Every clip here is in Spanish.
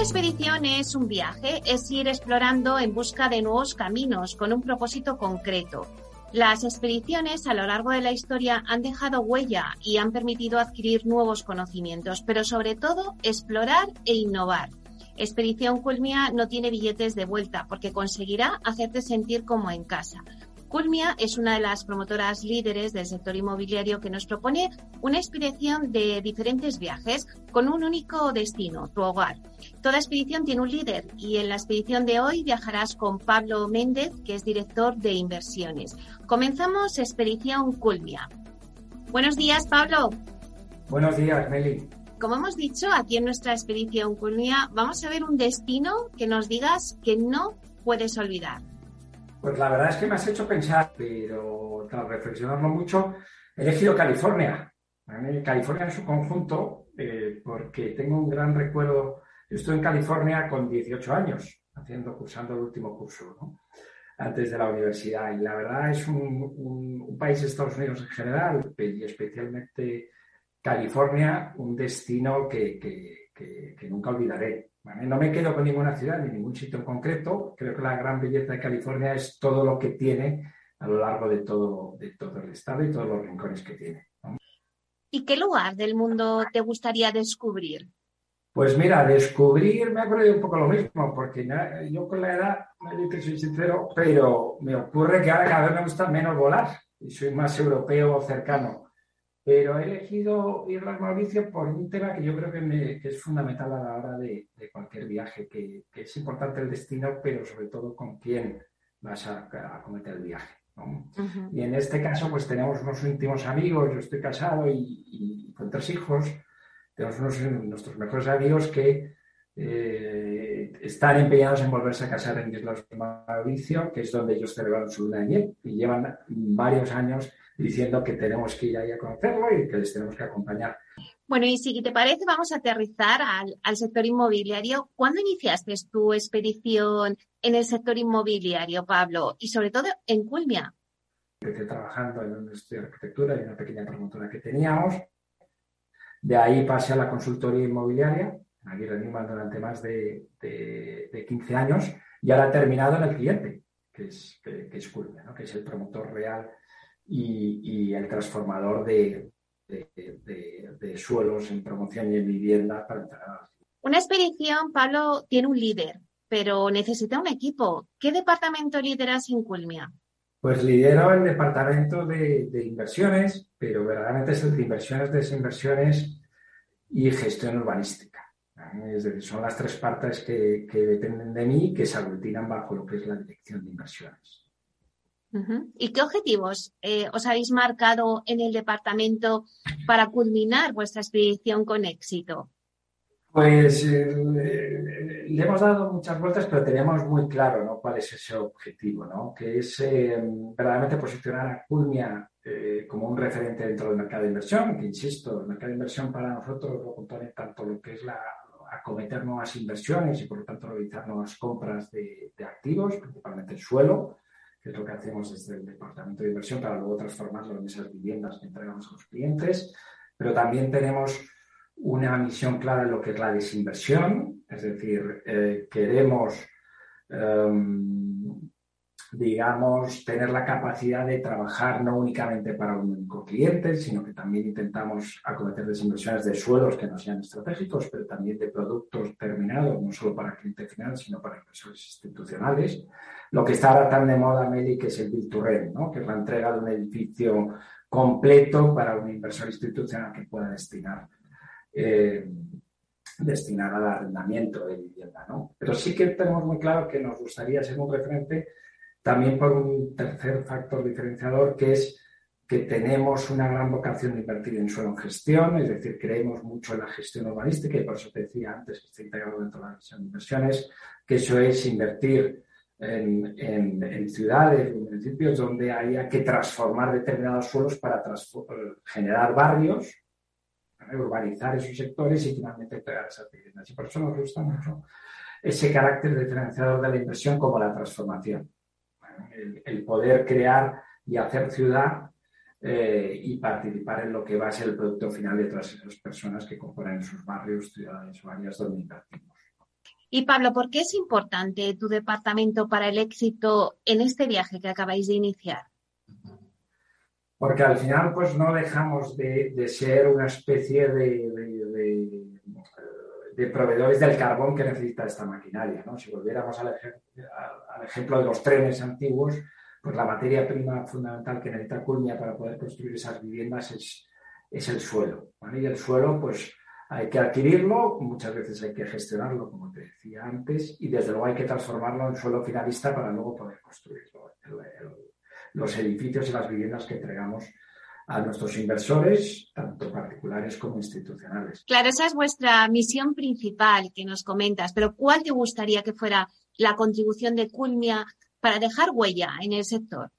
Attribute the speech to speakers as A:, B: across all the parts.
A: Una expedición es un viaje, es ir explorando en busca de nuevos caminos con un propósito concreto. Las expediciones a lo largo de la historia han dejado huella y han permitido adquirir nuevos conocimientos, pero sobre todo explorar e innovar. Expedición Culmia no tiene billetes de vuelta porque conseguirá hacerte sentir como en casa. Culmia es una de las promotoras líderes del sector inmobiliario que nos propone una expedición de diferentes viajes con un único destino, tu hogar. Toda expedición tiene un líder y en la expedición de hoy viajarás con Pablo Méndez, que es director de inversiones. Comenzamos Expedición Culmia. Buenos días, Pablo.
B: Buenos días, Meli.
A: Como hemos dicho, aquí en nuestra expedición Culmia vamos a ver un destino que nos digas que no puedes olvidar.
B: Pues la verdad es que me has hecho pensar, pero tras reflexionarlo mucho, he elegido California. California en su conjunto, eh, porque tengo un gran recuerdo. Yo estuve en California con 18 años, haciendo, cursando el último curso, antes de la universidad. Y la verdad es un, país de Estados Unidos en general, y especialmente California, un destino que, que nunca olvidaré. No me quedo con ninguna ciudad ni ningún sitio en concreto. Creo que la gran belleza de California es todo lo que tiene a lo largo de todo, de todo el estado y todos los rincones que tiene.
A: ¿Y qué lugar del mundo te gustaría descubrir?
B: Pues mira, descubrir me ha ocurrido un poco lo mismo, porque yo con la edad, me que soy sincero, pero me ocurre que ahora cada vez me gusta menos volar y soy más europeo cercano. Pero he elegido Islas Mauricio por un tema que yo creo que, es fundamental a la hora de, cualquier viaje, que, es importante el destino, pero sobre todo con quién vas a, cometer el viaje. Y en este caso, pues tenemos unos íntimos amigos, yo estoy casado y, con tres hijos, tenemos unos nuestros mejores amigos que eh, están empeñados en volverse a casar en Islas Mauricio, que es donde ellos celebraron su luna de miel, y llevan varios años diciendo que tenemos que ir ahí a conocerlo y que les tenemos que acompañar.
A: Bueno, y si te parece, vamos a aterrizar al, sector inmobiliario. ¿Cuándo iniciaste tu expedición en el sector inmobiliario, Pablo? Y sobre todo en Culmia.
B: Empecé trabajando en un estudio de arquitectura y una pequeña promotora que teníamos. De ahí pasé a la consultoría inmobiliaria, aquí Newman durante más de, de, 15 años, y ahora he terminado en el cliente, que es, que, es Culmia, ¿no? que es el promotor real y, el transformador de, suelos en promoción y en vivienda para entrar
A: Una expedición, Pablo, tiene un líder, pero necesita un equipo. ¿Qué departamento lideras en Culmia?
B: Pues lidero el departamento de, inversiones, pero verdaderamente es el de inversiones, desinversiones y gestión urbanística. Es decir, son las tres partes que, que dependen de mí que se aglutinan bajo lo que es la dirección de inversiones.
A: ¿Y qué objetivos eh, os habéis marcado en el departamento para culminar vuestra expedición con éxito?
B: Pues eh, le hemos dado muchas vueltas, pero teníamos muy claro ¿no? cuál es ese objetivo, ¿no? que es eh, verdaderamente posicionar a Culmia como un referente dentro del mercado de inversión, que insisto, el mercado de inversión para nosotros lo compone tanto lo que es la acometer nuevas inversiones y por lo tanto realizar nuevas compras de, de activos, principalmente el suelo, que es lo que hacemos desde el departamento de inversión para luego transformarlo en esas viviendas que entregamos a los clientes. Pero también tenemos una misión clara en lo que es la desinversión, es decir, eh, queremos, em, digamos, tener la capacidad de trabajar no únicamente para un único cliente, sino que también intentamos acometer desinversiones de suelos que no sean estratégicos, pero también de productos terminados, no solo para cliente final, sino para inversores institucionales lo que está ahora tan de moda, Meli, que es el Build to Rent, ¿no? que es la entrega de un edificio completo para un inversor institucional que pueda destinar, eh, destinar al arrendamiento de vivienda. ¿no? Pero sí que tenemos muy claro que nos gustaría ser un referente también por un tercer factor diferenciador, que es que tenemos una gran vocación de invertir en suelo en gestión, es decir, creemos mucho en la gestión urbanística y por eso te decía antes que está integrado dentro de la gestión de inversiones, que eso es invertir en, en, ciudades, en municipios donde haya que transformar determinados suelos para generar barrios, urbanizar esos sectores y finalmente crear esas viviendas. Y por eso nos gusta mucho ese carácter diferenciador de la inversión como la transformación. El poder crear y hacer ciudad eh, y participar en lo que va a ser el producto final de todas esas personas que componen sus barrios, ciudades o áreas donde invertimos.
A: Y Pablo, ¿por qué es importante tu departamento para el éxito en este viaje que acabáis de iniciar?
B: Porque al final pues no dejamos de, ser una especie de, de, proveedores del carbón que necesita esta maquinaria. ¿no? Si volviéramos al, ejemplo de los trenes antiguos, pues la materia prima fundamental que necesita Culmia para poder construir esas viviendas es, es el suelo. Y el suelo, pues hay que adquirirlo, muchas veces hay que gestionarlo, como te decía antes, y desde luego hay que transformarlo en suelo finalista para luego poder construirlo. los edificios y las viviendas que entregamos a nuestros inversores, tanto particulares como institucionales.
A: Claro, esa es vuestra misión principal que nos comentas, pero ¿cuál te gustaría que fuera la contribución de Culmia para dejar huella en el sector?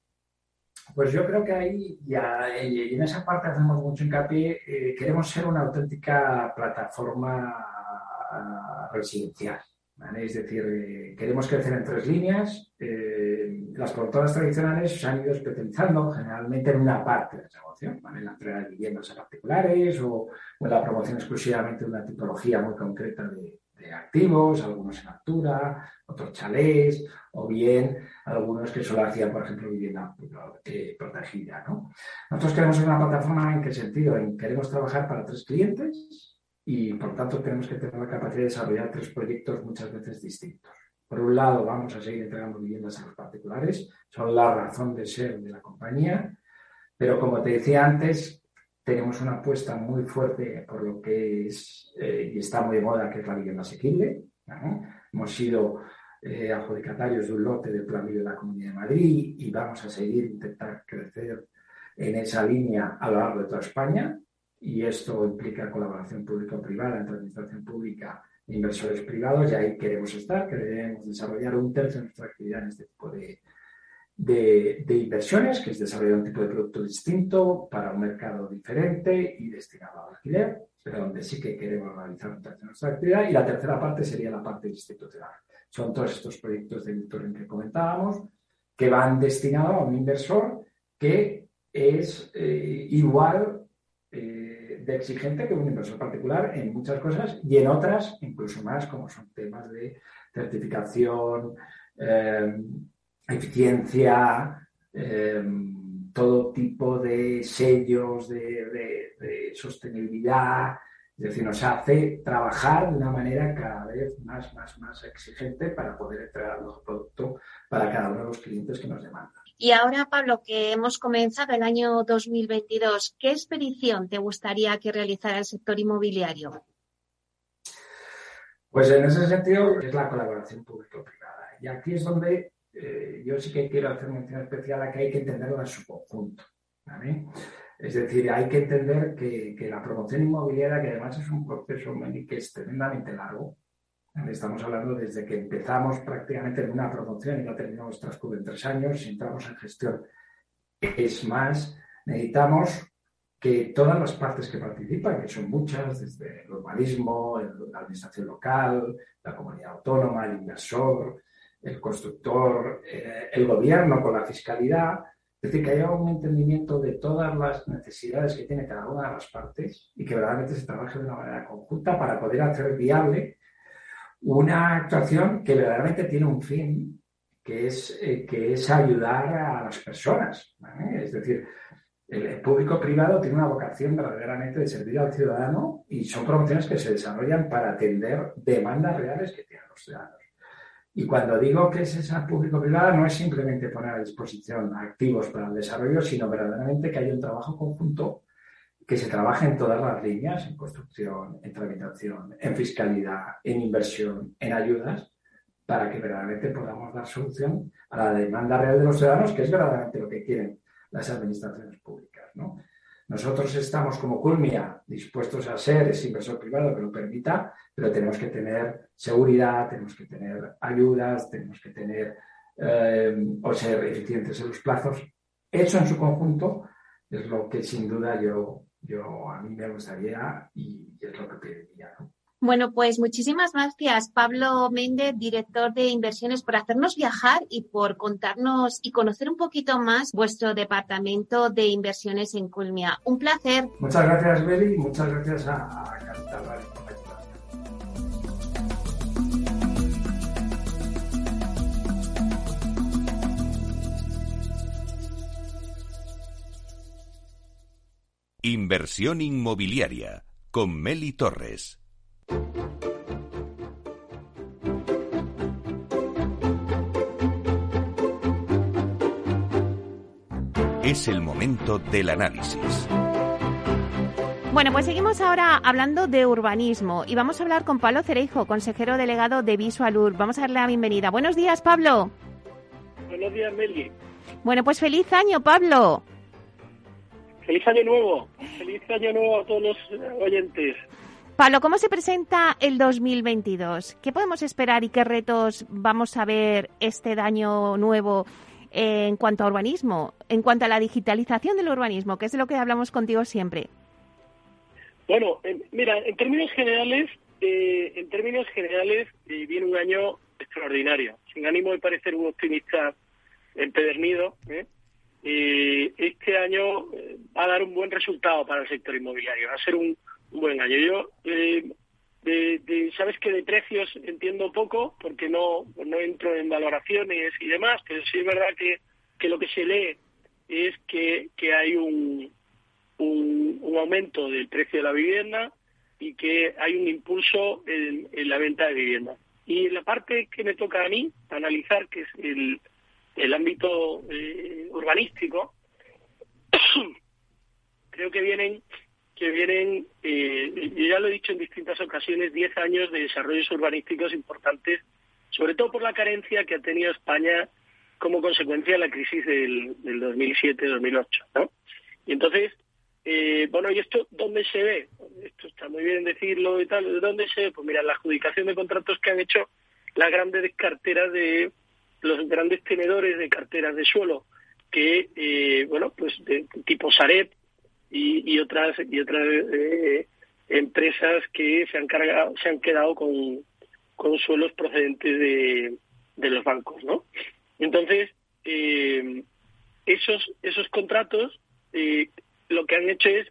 B: Pues yo creo que ahí, ya, y en esa parte hacemos mucho hincapié, eh, queremos ser una auténtica plataforma residencial. Es decir, eh, queremos crecer en tres líneas. Eh, las productoras tradicionales se han ido especializando generalmente en una parte de negocio, en la entrega de viviendas a particulares o, en la promoción exclusivamente de una tipología muy concreta de, activos, algunos en altura, otros chalés, o bien algunos que solo hacían, por ejemplo, vivienda eh, protegida. ¿no? Nosotros queremos una plataforma en qué sentido? En queremos trabajar para tres clientes y, por tanto, tenemos que tener la capacidad de desarrollar tres proyectos muchas veces distintos. Por un lado, vamos a seguir entregando viviendas a los particulares, son la razón de ser de la compañía, pero como te decía antes, tenemos una apuesta muy fuerte por lo que es eh, y está muy de moda, que es la vivienda asequible. Hemos sido eh, adjudicatarios de un lote del plan de la Comunidad de Madrid y vamos a seguir intentar crecer en esa línea a lo largo de toda España. Y esto implica colaboración público-privada entre administración pública inversores privados y ahí queremos estar. Queremos desarrollar un tercio de nuestra actividad en este tipo de, de, inversiones, que es desarrollar un tipo de producto distinto para un mercado diferente y destinado al alquiler, pero donde sí que queremos realizar nuestra actividad. Y la tercera parte sería la parte institucional. Son todos estos proyectos de en que comentábamos, que van destinados a un inversor que es eh, igual de exigente que un inversor particular en muchas cosas y en otras incluso más, como son temas de certificación, eh, eficiencia, em, todo tipo de sellos de, sostenibilidad. Es decir, nos hace trabajar de una manera cada vez más, más, más exigente para poder entregar mejor producto para cada uno de los clientes que nos demandan.
A: Y ahora, Pablo, que hemos comenzado el año 2022, ¿qué expedición te gustaría que realizara el sector inmobiliario?
B: Pues en ese sentido es la colaboración público-privada. Y aquí es donde eh, yo sí que quiero hacer mención especial a que hay que entenderlo en su conjunto. Es decir, hay que entender que, la promoción inmobiliaria, que además es un proceso que es tremendamente largo, estamos hablando desde que empezamos prácticamente en una promoción y no terminamos transcurso en tres años, entramos en gestión. Es más, necesitamos que todas las partes que participan, que son muchas, desde el urbanismo, la administración local, la comunidad autónoma, el inversor, el constructor, eh, el gobierno con la fiscalidad, es decir, que haya un entendimiento de todas las necesidades que tiene cada una de las partes y que verdaderamente se trabaje de una manera conjunta para poder hacer viable una actuación que verdaderamente tiene un fin, que es, eh, que es ayudar a las personas. Es decir, el público-privado tiene una vocación verdaderamente de servir al ciudadano y son promociones que se desarrollan para atender demandas reales que tienen los ciudadanos. Y cuando digo que es esa público-privada, no es simplemente poner a disposición activos para el desarrollo, sino verdaderamente que haya un trabajo conjunto que se trabaje en todas las líneas, en construcción, en tramitación, en fiscalidad, en inversión, en ayudas, para que verdaderamente podamos dar solución a la demanda real de los ciudadanos, que es verdaderamente lo que quieren. las administraciones públicas. Nosotros estamos como Culmia dispuestos a ser ese inversor privado que lo permita, pero tenemos que tener seguridad, tenemos que tener ayudas, tenemos que tener eh, o ser eficientes en los plazos. Eso en su conjunto es lo que sin duda yo, yo a mí me gustaría y, es lo que pediría.
A: Bueno, pues muchísimas gracias, Pablo Méndez, director de inversiones, por hacernos viajar y por contarnos y conocer un poquito más vuestro departamento de inversiones en Culmia. Un placer.
B: Muchas gracias, Beli, muchas gracias a,
C: Inversión inmobiliaria con Meli Torres. Es el momento del análisis.
A: Bueno, pues seguimos ahora hablando de urbanismo y vamos a hablar con Pablo Cereijo, consejero delegado de Visualur. Vamos a darle la bienvenida. Buenos días, Pablo.
D: Buenos días, Meli.
A: Bueno, pues feliz año, Pablo.
D: Feliz año nuevo. Feliz año nuevo a todos los oyentes.
A: Pablo, ¿cómo se presenta el 2022? ¿Qué podemos esperar y qué retos vamos a ver este año nuevo en cuanto a urbanismo, en cuanto a la digitalización del urbanismo, que es de lo que hablamos contigo siempre.
D: Bueno, mira, en términos generales, eh, en términos generales eh, viene un año extraordinario. Sin ánimo de parecer un optimista empedernido, ¿eh? Este año va a dar un buen resultado para el sector inmobiliario. Va a ser un, buen año. Yo de, sabes que de precios entiendo poco porque no, entro en valoraciones y demás, pero sí es verdad que, lo que se lee es que, hay un, aumento del precio de la vivienda y que hay un impulso en, la venta de vivienda. Y la parte que me toca a mí analizar, que es el, el ámbito eh, urbanístico, creo que vienen que vienen, eh, yo ya lo he dicho en distintas ocasiones, 10 años de desarrollos urbanísticos importantes, sobre todo por la carencia que ha tenido España como consecuencia de la crisis del, del 2007-2008. ¿no? Y entonces, eh, bueno, ¿y esto dónde se ve? Esto está muy bien decirlo y tal, ¿dónde se ve? Pues mira, la adjudicación de contratos que han hecho las grandes carteras de los grandes tenedores de carteras de suelo que, eh, bueno, pues de tipo Sareb, y, otras y otras eh, empresas que se han cargado se han quedado con, con suelos procedentes de, de los bancos no entonces eh, esos esos contratos eh, lo que han hecho es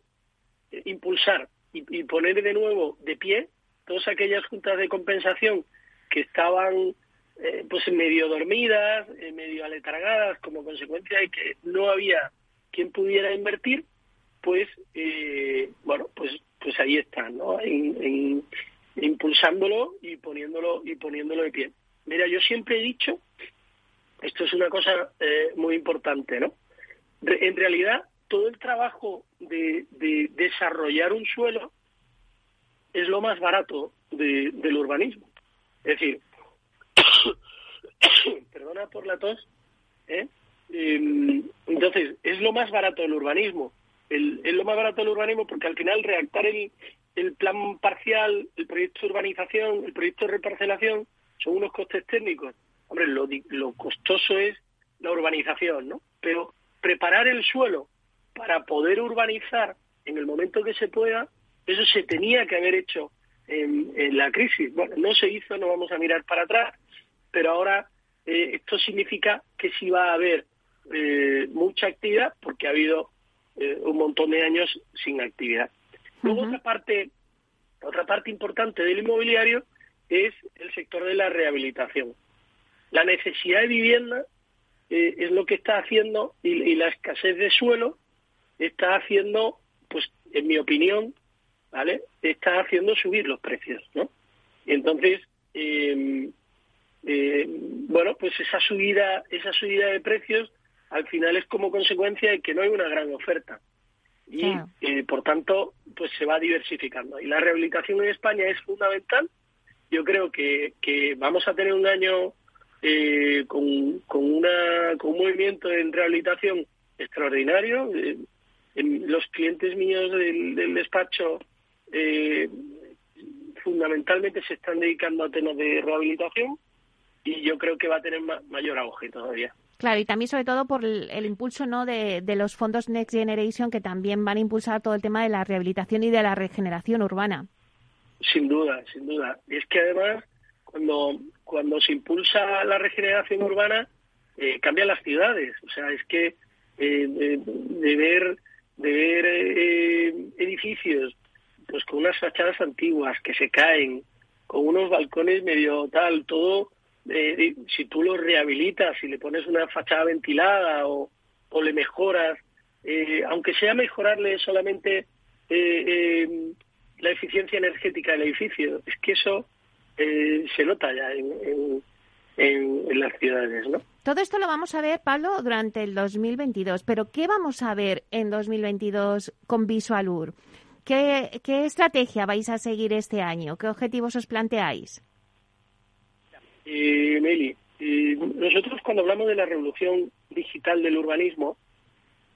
D: impulsar y, poner de nuevo de pie todas aquellas juntas de compensación que estaban pues medio dormidas, medio aletargadas como consecuencia de que no había quien pudiera invertir pues eh, bueno pues pues ahí están no impulsándolo y poniéndolo y poniéndolo de pie. Mira yo siempre he dicho esto es una cosa eh, muy importante no en realidad todo el trabajo de, desarrollar un suelo es lo más barato del urbanismo. Es decir perdona por la tos ¿eh? em, entonces es lo más barato del urbanismo es lo más barato del urbanismo porque al final redactar el, plan parcial, el proyecto de urbanización, el proyecto de reparcelación, son unos costes técnicos. Hombre, lo, lo costoso es la urbanización, ¿no? Pero preparar el suelo para poder urbanizar en el momento que se pueda, eso se tenía que haber hecho en, la crisis. Bueno, no se hizo, no vamos a mirar para atrás, pero ahora eh, esto significa que sí va a haber eh, mucha actividad porque ha habido eh, un montón de años sin actividad. Luego otra parte, otra parte importante del inmobiliario es el sector de la rehabilitación. La necesidad de vivienda eh, es lo que está haciendo y, la escasez de suelo está haciendo, pues en mi opinión, ¿vale? Está haciendo subir los precios, ¿no? Y entonces, em, eh, bueno, pues esa subida, esa subida de precios al final es como consecuencia de que no hay una gran oferta. Y eh, por tanto pues se va diversificando. Y la rehabilitación en España es fundamental. Yo creo que, que vamos a tener un año eh, con, con, una, con un movimiento en rehabilitación extraordinario. Eh, los clientes míos del, despacho eh, fundamentalmente se están dedicando a temas de rehabilitación y yo creo que va a tener mayor auge todavía.
A: Claro, y también sobre todo por el, impulso ¿no? De, de, los fondos Next Generation que también van a impulsar todo el tema de la rehabilitación y de la regeneración urbana.
D: Sin duda, sin duda. Y es que además, cuando, cuando se impulsa la regeneración urbana, eh, cambian las ciudades. O sea, es que eh, de, ver, de ver eh, edificios pues con unas fachadas antiguas que se caen, con unos balcones medio tal, todo, si tú los rehabilitas, y le pones una fachada ventilada o, o le mejoras, aunque sea mejorarle solamente la eficiencia energética del edificio. Es que eso eh, se nota ya en, en, las ciudades, ¿no?
A: Todo esto lo vamos a ver, Pablo, durante el 2022. Pero ¿qué vamos a ver en 2022 con Visualur? ¿Qué, ¿Qué estrategia vais a seguir este año? ¿Qué objetivos os planteáis?
D: Meli, nosotros cuando hablamos de la revolución digital del urbanismo,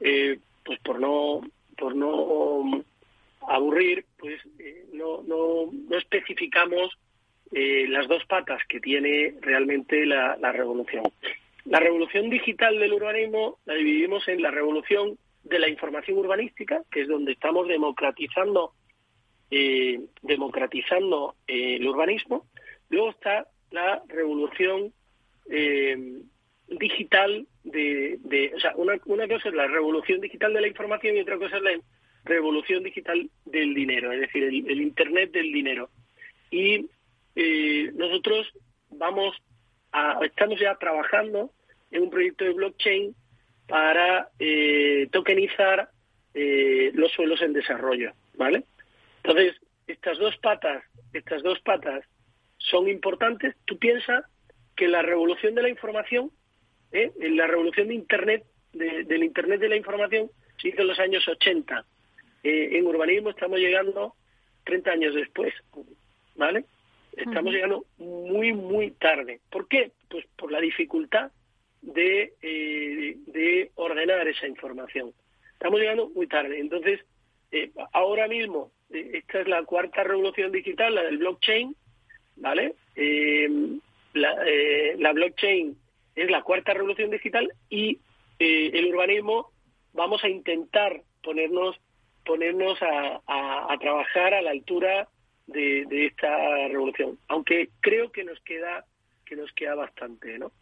D: eh, pues por no por no aburrir, pues eh, no, no, no especificamos eh, las dos patas que tiene realmente la, revolución. La revolución digital del urbanismo la dividimos en la revolución de la información urbanística, que es donde estamos democratizando eh, democratizando el urbanismo. Luego está la revolución digital de, de, o sea, una, una cosa es la revolución digital de la información y otra cosa es la revolución digital del dinero, es decir, el, Internet del dinero. Y eh, nosotros vamos a, estamos ya trabajando en un proyecto de blockchain para eh, tokenizar eh, los suelos en desarrollo, ¿vale? Entonces, estas dos patas, estas dos patas son importantes. Tú piensas que la revolución de la información, ¿eh? la revolución de Internet, del Internet de la información, se hizo en los años 80. Eh, en urbanismo estamos llegando 30 años después, ¿vale? Estamos llegando muy, muy tarde. ¿Por qué? Pues por la dificultad de, eh, de ordenar esa información. Estamos llegando muy tarde. Entonces, eh, ahora mismo, esta es la cuarta revolución digital, la del blockchain, ¿vale? La, la, blockchain es la cuarta revolución digital y el urbanismo vamos a intentar ponernos ponernos a, trabajar a la altura de, esta revolución, aunque creo que nos queda que nos queda bastante, ¿no?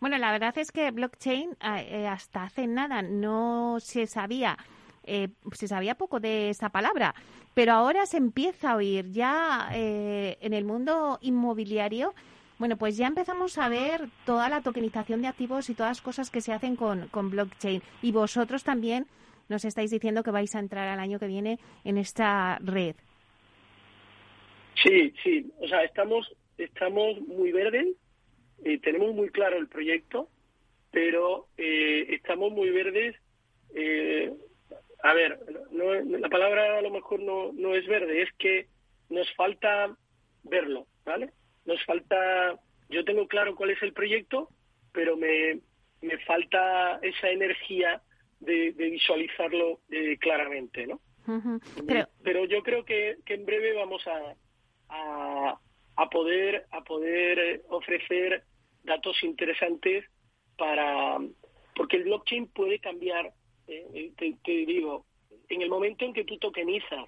A: Bueno, la verdad es que blockchain eh, hasta hace nada no se sabía, eh, se sabía poco de esta palabra, pero ahora se empieza a oír ya eh, en el mundo inmobiliario. Bueno, pues ya empezamos a ver toda la tokenización de activos y todas las cosas que se hacen con, con blockchain. Y vosotros también nos estáis diciendo que vais a entrar al año que viene en esta red.
D: Sí, sí, o sea, estamos, estamos muy verdes, eh, tenemos muy claro el proyecto, pero eh, estamos muy verdes. Eh, a ver, la palabra a lo mejor no, no es verde, es que nos falta verlo, ¿vale? Nos falta, yo tengo claro cuál es el proyecto, pero me, me falta esa energía de, visualizarlo eh, claramente, ¿no? pero, yo creo que, en breve vamos a, a, poder a poder eh, ofrecer datos interesantes para porque el blockchain puede cambiar eh, te, digo en el momento en que tú tokenizas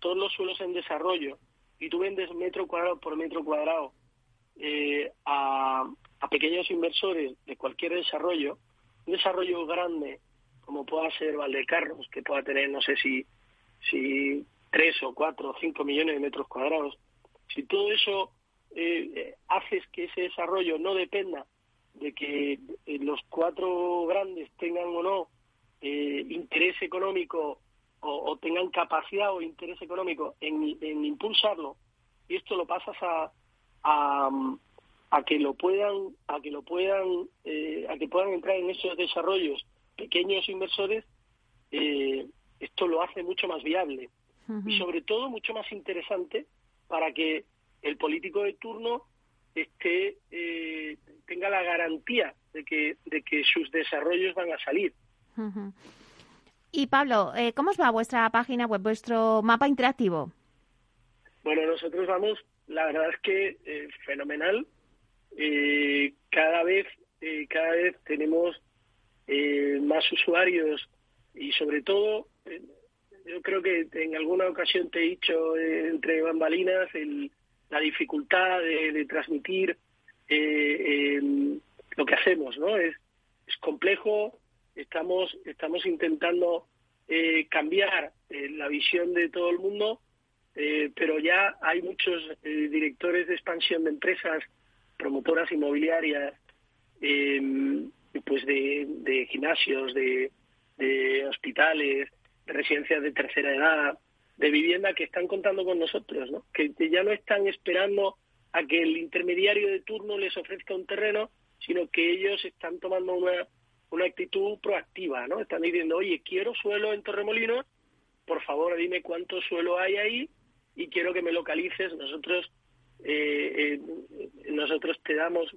D: todos los suelos en desarrollo y tú vendes metro cuadrado por metro cuadrado a, a pequeños inversores de cualquier desarrollo un desarrollo grande como pueda ser Valdecarros, que pueda tener, no sé si, si tres o cuatro o cinco millones de metros cuadrados, si todo eso eh, haces que ese desarrollo no dependa de que eh, los cuatro grandes tengan o no eh, interés económico o, tengan capacidad o interés económico en, en impulsarlo y esto lo pasas a, a, a que lo puedan a que lo puedan eh, a que puedan entrar en esos desarrollos pequeños inversores, eh, esto lo hace mucho más viable y sobre todo mucho más interesante para que el político de turno esté eh, tenga la garantía de que, de que sus desarrollos van a salir.
A: Y Pablo, eh, ¿cómo os va vuestra página web, vuestro mapa interactivo?
D: Bueno, nosotros vamos, la verdad es que eh, fenomenal. Eh, cada vez, cada vez tenemos más usuarios y sobre todo, yo creo que en alguna ocasión te he dicho entre bambalinas la dificultad de, transmitir lo que hacemos, ¿no? Es, es complejo, estamos, estamos intentando eh, cambiar eh, la visión de todo el mundo, eh, pero ya hay muchos directores de expansión de empresas, promotoras inmobiliarias, em, pues de, de gimnasios, de, de hospitales, de residencias de tercera edad, de vivienda que están contando con nosotros, ¿no? que ya no están esperando a que el intermediario de turno les ofrezca un terreno, sino que ellos están tomando una, una actitud proactiva, ¿no? Están diciendo, oye, quiero suelo en Torremolinos, por favor dime cuánto suelo hay ahí y quiero que me localices. Nosotros, eh, eh, nosotros te damos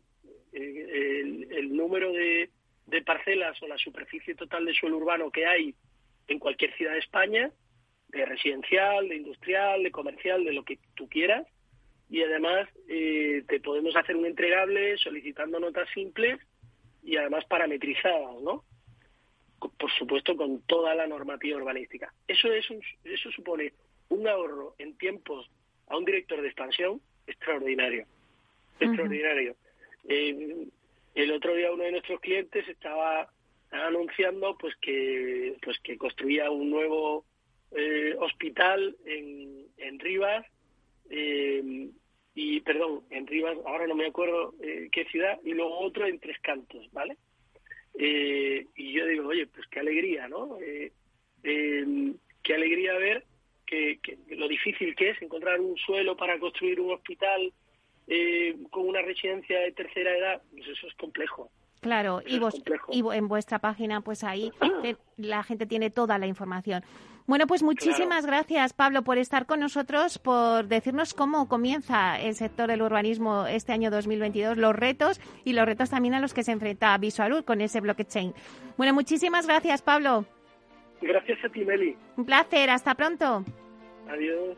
D: eh, el, número de, de parcelas o la superficie total de suelo urbano que hay en cualquier ciudad de España, de residencial, de industrial, de comercial, de lo que tú quieras, y además te podemos hacer un entregable solicitando notas simples y además parametrizadas, ¿no? Por supuesto, con toda la normativa urbanística. Eso, es eso supone un ahorro en tiempos a un director de expansión extraordinario. Extraordinario. Eh, el otro día uno de nuestros clientes estaba anunciando pues que pues que construía un nuevo eh, hospital en, en Rivas eh, y perdón, en Rivas, ahora no me acuerdo eh, qué ciudad, y luego otro en Tres Cantos, ¿vale? Eh, y yo digo, oye, pues qué alegría, ¿no? Eh, em, qué alegría ver que, lo difícil que es encontrar un suelo para construir un hospital con una residencia de tercera edad, pues eso es complejo.
A: Claro, y, vos, y en vuestra página, pues ahí la gente tiene toda la información. Bueno, pues muchísimas gracias, Pablo, por estar con nosotros, por decirnos cómo comienza el sector del urbanismo este año 2022, los retos y los retos también a los que se enfrenta Visualud con ese blockchain. Bueno, muchísimas gracias, Pablo.
D: Gracias a ti, Meli.
A: Un placer, hasta pronto.
D: Adiós.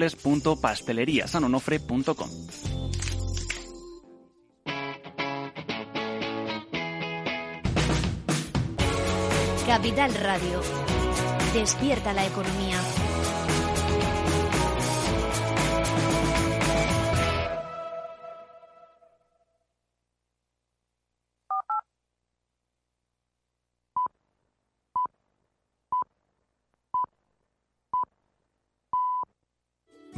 E: www.pasteleriasanonofre.com.
F: Capital Radio. Despierta la economía.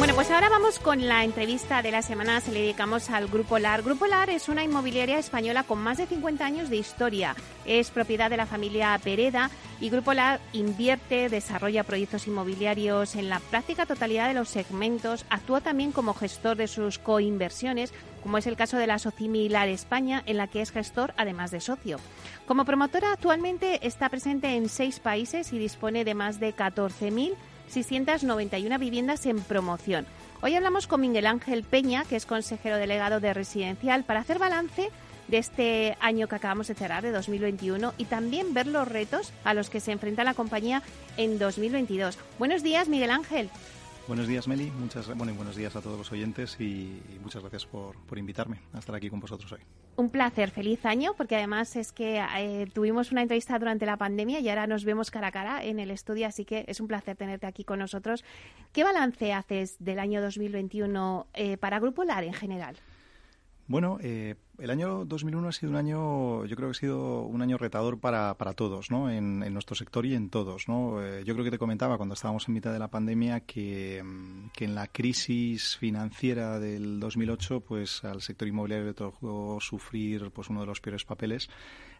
G: Bueno, pues ahora vamos con la entrevista de la semana. Se le dedicamos al Grupo LAR. Grupo LAR es una inmobiliaria española con más de 50 años de historia. Es propiedad de la familia Pereda y Grupo LAR invierte, desarrolla proyectos inmobiliarios en la práctica totalidad de los segmentos. Actúa también como gestor de sus coinversiones, como es el caso de la Socimi LAR España, en la que es gestor además de socio. Como promotora, actualmente está presente en seis países y dispone de más de 14.000 691 viviendas en promoción. Hoy hablamos con Miguel Ángel Peña, que es consejero delegado de Residencial, para hacer balance de este año que acabamos de cerrar, de 2021, y también ver los retos a los que se enfrenta la compañía en 2022. Buenos días, Miguel Ángel.
H: Buenos días, Meli. Muchas, buenos días a todos los oyentes y, muchas gracias por, invitarme a estar aquí con vosotros hoy.
G: Un placer, feliz año, porque además es que eh, tuvimos una entrevista durante la pandemia y ahora nos vemos cara a cara en el estudio, así que es un placer tenerte aquí con nosotros. ¿Qué balance haces del año 2021 eh, para Grupo LAR en general?
H: Bueno, eh, el año 2001 ha sido un año, yo creo que ha sido un año retador para, para todos, ¿no? En, nuestro sector y en todos, ¿no? Eh, yo creo que te comentaba cuando estábamos en mitad de la pandemia que, mm, que, en la crisis financiera del 2008, pues al sector inmobiliario le tocó sufrir pues uno de los peores papeles.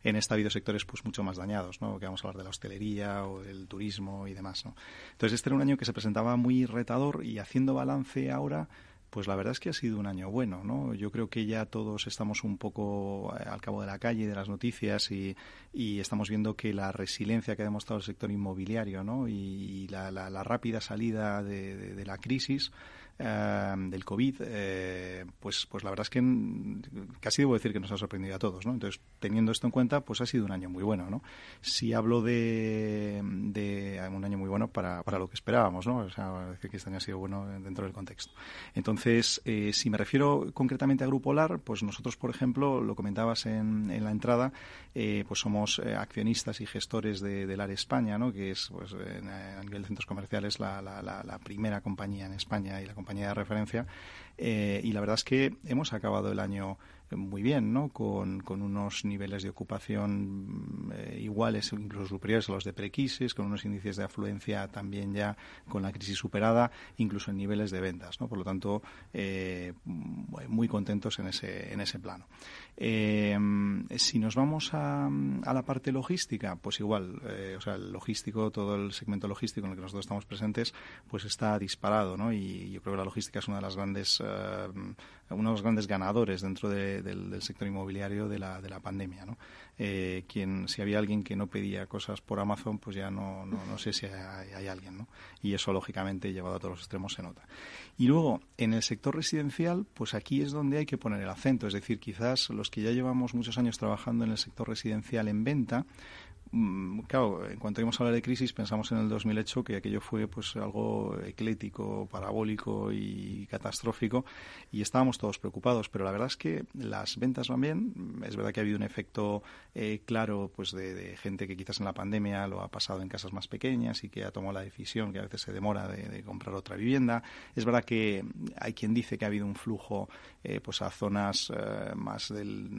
H: En esta ha habido sectores pues mucho más dañados, ¿no? Que vamos a hablar de la hostelería o del turismo y demás, ¿no? Entonces este era un año que se presentaba muy retador y haciendo balance ahora pues la verdad es que ha sido un año bueno, ¿no? Yo creo que ya todos estamos un poco eh, al cabo de la calle, de las noticias y, estamos viendo que la resiliencia que ha demostrado el sector inmobiliario, ¿no? Y, la, rápida salida de la crisis Em, del COVID, eh, pues, pues la verdad es que casi debo decir que nos ha sorprendido a todos, ¿no? Entonces, teniendo esto en cuenta, pues ha sido un año muy bueno, ¿no? Si hablo de, un año muy bueno para, para lo que esperábamos, ¿no? Decir que este año ha sido bueno dentro del contexto. Entonces, eh, si me refiero concretamente a Grupo LAR, pues nosotros, por ejemplo, lo comentabas en, la entrada, eh, pues somos accionistas y gestores de, de LAR España, ¿no? Que es, pues, a nivel de centros comerciales, la, la, la primera compañía en España y la compañía de referencia. Eh, y la verdad es que hemos acabado el año muy bien, ¿no? Con, unos niveles de ocupación eh, iguales incluso superiores a los de prequisis, con unos índices de afluencia también ya con la crisis superada, incluso en niveles de ventas, ¿no? Por lo tanto, eh, muy contentos en ese, en ese plano. Eh, si nos vamos a, a, la parte logística, pues igual, o sea, el logístico, todo el segmento logístico en el que nosotros estamos presentes, pues está disparado, ¿no? Y yo creo que la logística es una de las grandes uno de los grandes ganadores dentro del, sector inmobiliario de la, de la pandemia. ¿no? Eh, quien, si había alguien que no pedía cosas por Amazon, pues ya no, no, sé si hay, alguien. ¿no? Y eso, lógicamente, llevado a todos los extremos, se nota. Y luego, en el sector residencial, pues aquí es donde hay que poner el acento. Es decir, quizás los que ya llevamos muchos años trabajando en el sector residencial en venta, claro, en cuanto íbamos a hablar de crisis, pensamos en el 2008 que aquello fue pues algo eclético, parabólico y catastrófico y estábamos todos preocupados. Pero la verdad es que las ventas van bien. Es verdad que ha habido un efecto eh, claro pues de, gente que quizás en la pandemia lo ha pasado en casas más pequeñas y que ha tomado la decisión que a veces se demora de, comprar otra vivienda. Es verdad que hay quien dice que ha habido un flujo eh, pues a zonas eh, más del,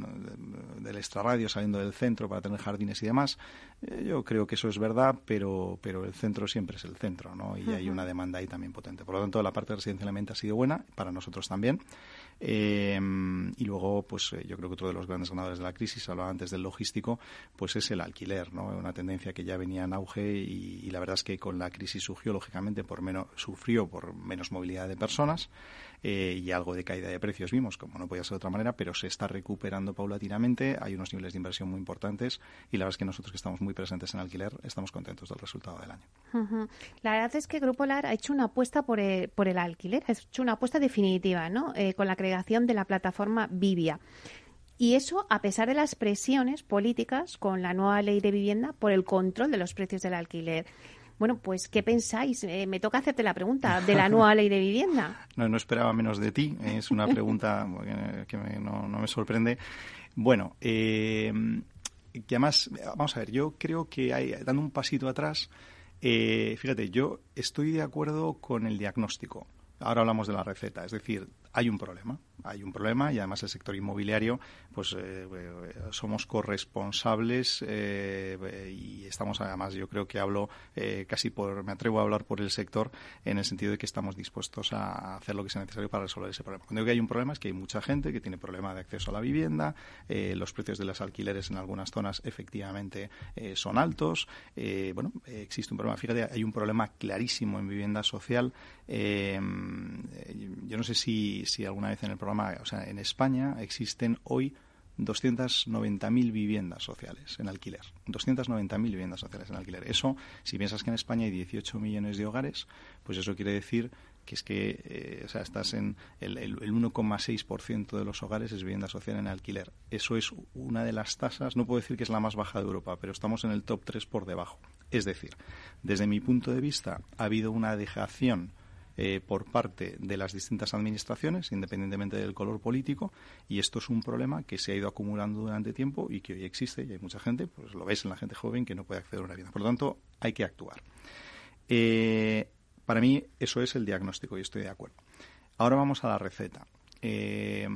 H: del extrarradio saliendo del centro para tener jardines y demás. Eh, yo creo que eso es verdad, pero, pero el centro siempre es el centro, ¿no? Y hay una demanda ahí también potente. Por lo tanto, la parte residencialmente ha sido buena, para nosotros también. Eh, y luego, pues eh, yo creo que otro de los grandes ganadores de la crisis, hablaba antes del logístico, pues es el alquiler, ¿no? Una tendencia que ya venía en auge y, la verdad es que con la crisis surgió, lógicamente, por menos, sufrió por menos movilidad de personas eh, y algo de caída de precios vimos, como no podía ser de otra manera, pero se está recuperando paulatinamente, hay unos niveles de inversión muy importantes y la verdad es que nosotros que estamos muy presentes en alquiler estamos contentos del resultado del año.
G: La verdad es que Grupo LAR ha hecho una apuesta por el, por el alquiler, ha hecho una apuesta definitiva, ¿no? Eh, con la creación de la plataforma Vivia. Y eso a pesar de las presiones políticas con la nueva ley de vivienda por el control de los precios del alquiler. Bueno, pues, ¿qué pensáis? Eh, me toca hacerte la pregunta de la nueva ley de vivienda.
H: No, no esperaba menos de ti. Es una pregunta que no, me sorprende. Bueno, eh, que además, vamos a ver, yo creo que hay, dando un pasito atrás, eh, fíjate, yo estoy de acuerdo con el diagnóstico. Ahora hablamos de la receta, es decir, hay un problema hay un problema y además el sector inmobiliario, pues eh, eh, somos corresponsables eh, y estamos además, yo creo que hablo casi por, me atrevo a hablar por el sector en el sentido de que estamos dispuestos a hacer lo que sea necesario para resolver ese problema. Cuando digo que hay un problema es que hay mucha gente que tiene problema de acceso a la vivienda, los precios de los alquileres en algunas zonas efectivamente son altos, bueno, existe un problema. Fíjate, hay un problema clarísimo en vivienda social. yo no sé si, si alguna vez en el programa o sea, en España existen hoy 290.000 viviendas sociales en alquiler. 290.000 viviendas sociales en alquiler. Eso, si piensas que en España hay 18 millones de hogares, pues eso quiere decir que es que eh, o sea, estás en el, el, 1,6% de los hogares es vivienda social en alquiler. Eso es una de las tasas, no puedo decir que es la más baja de Europa, pero estamos en el top 3 por debajo. Es decir, desde mi punto de vista, ha habido una dejación eh, por parte de las distintas administraciones, independientemente del color político, y esto es un problema que se ha ido acumulando durante tiempo y que hoy existe y hay mucha gente, pues lo veis en la gente joven que no puede acceder a una vida. Por lo tanto, hay que actuar. Eh, para mí eso es el diagnóstico y estoy de acuerdo. Ahora vamos a la receta. Eh,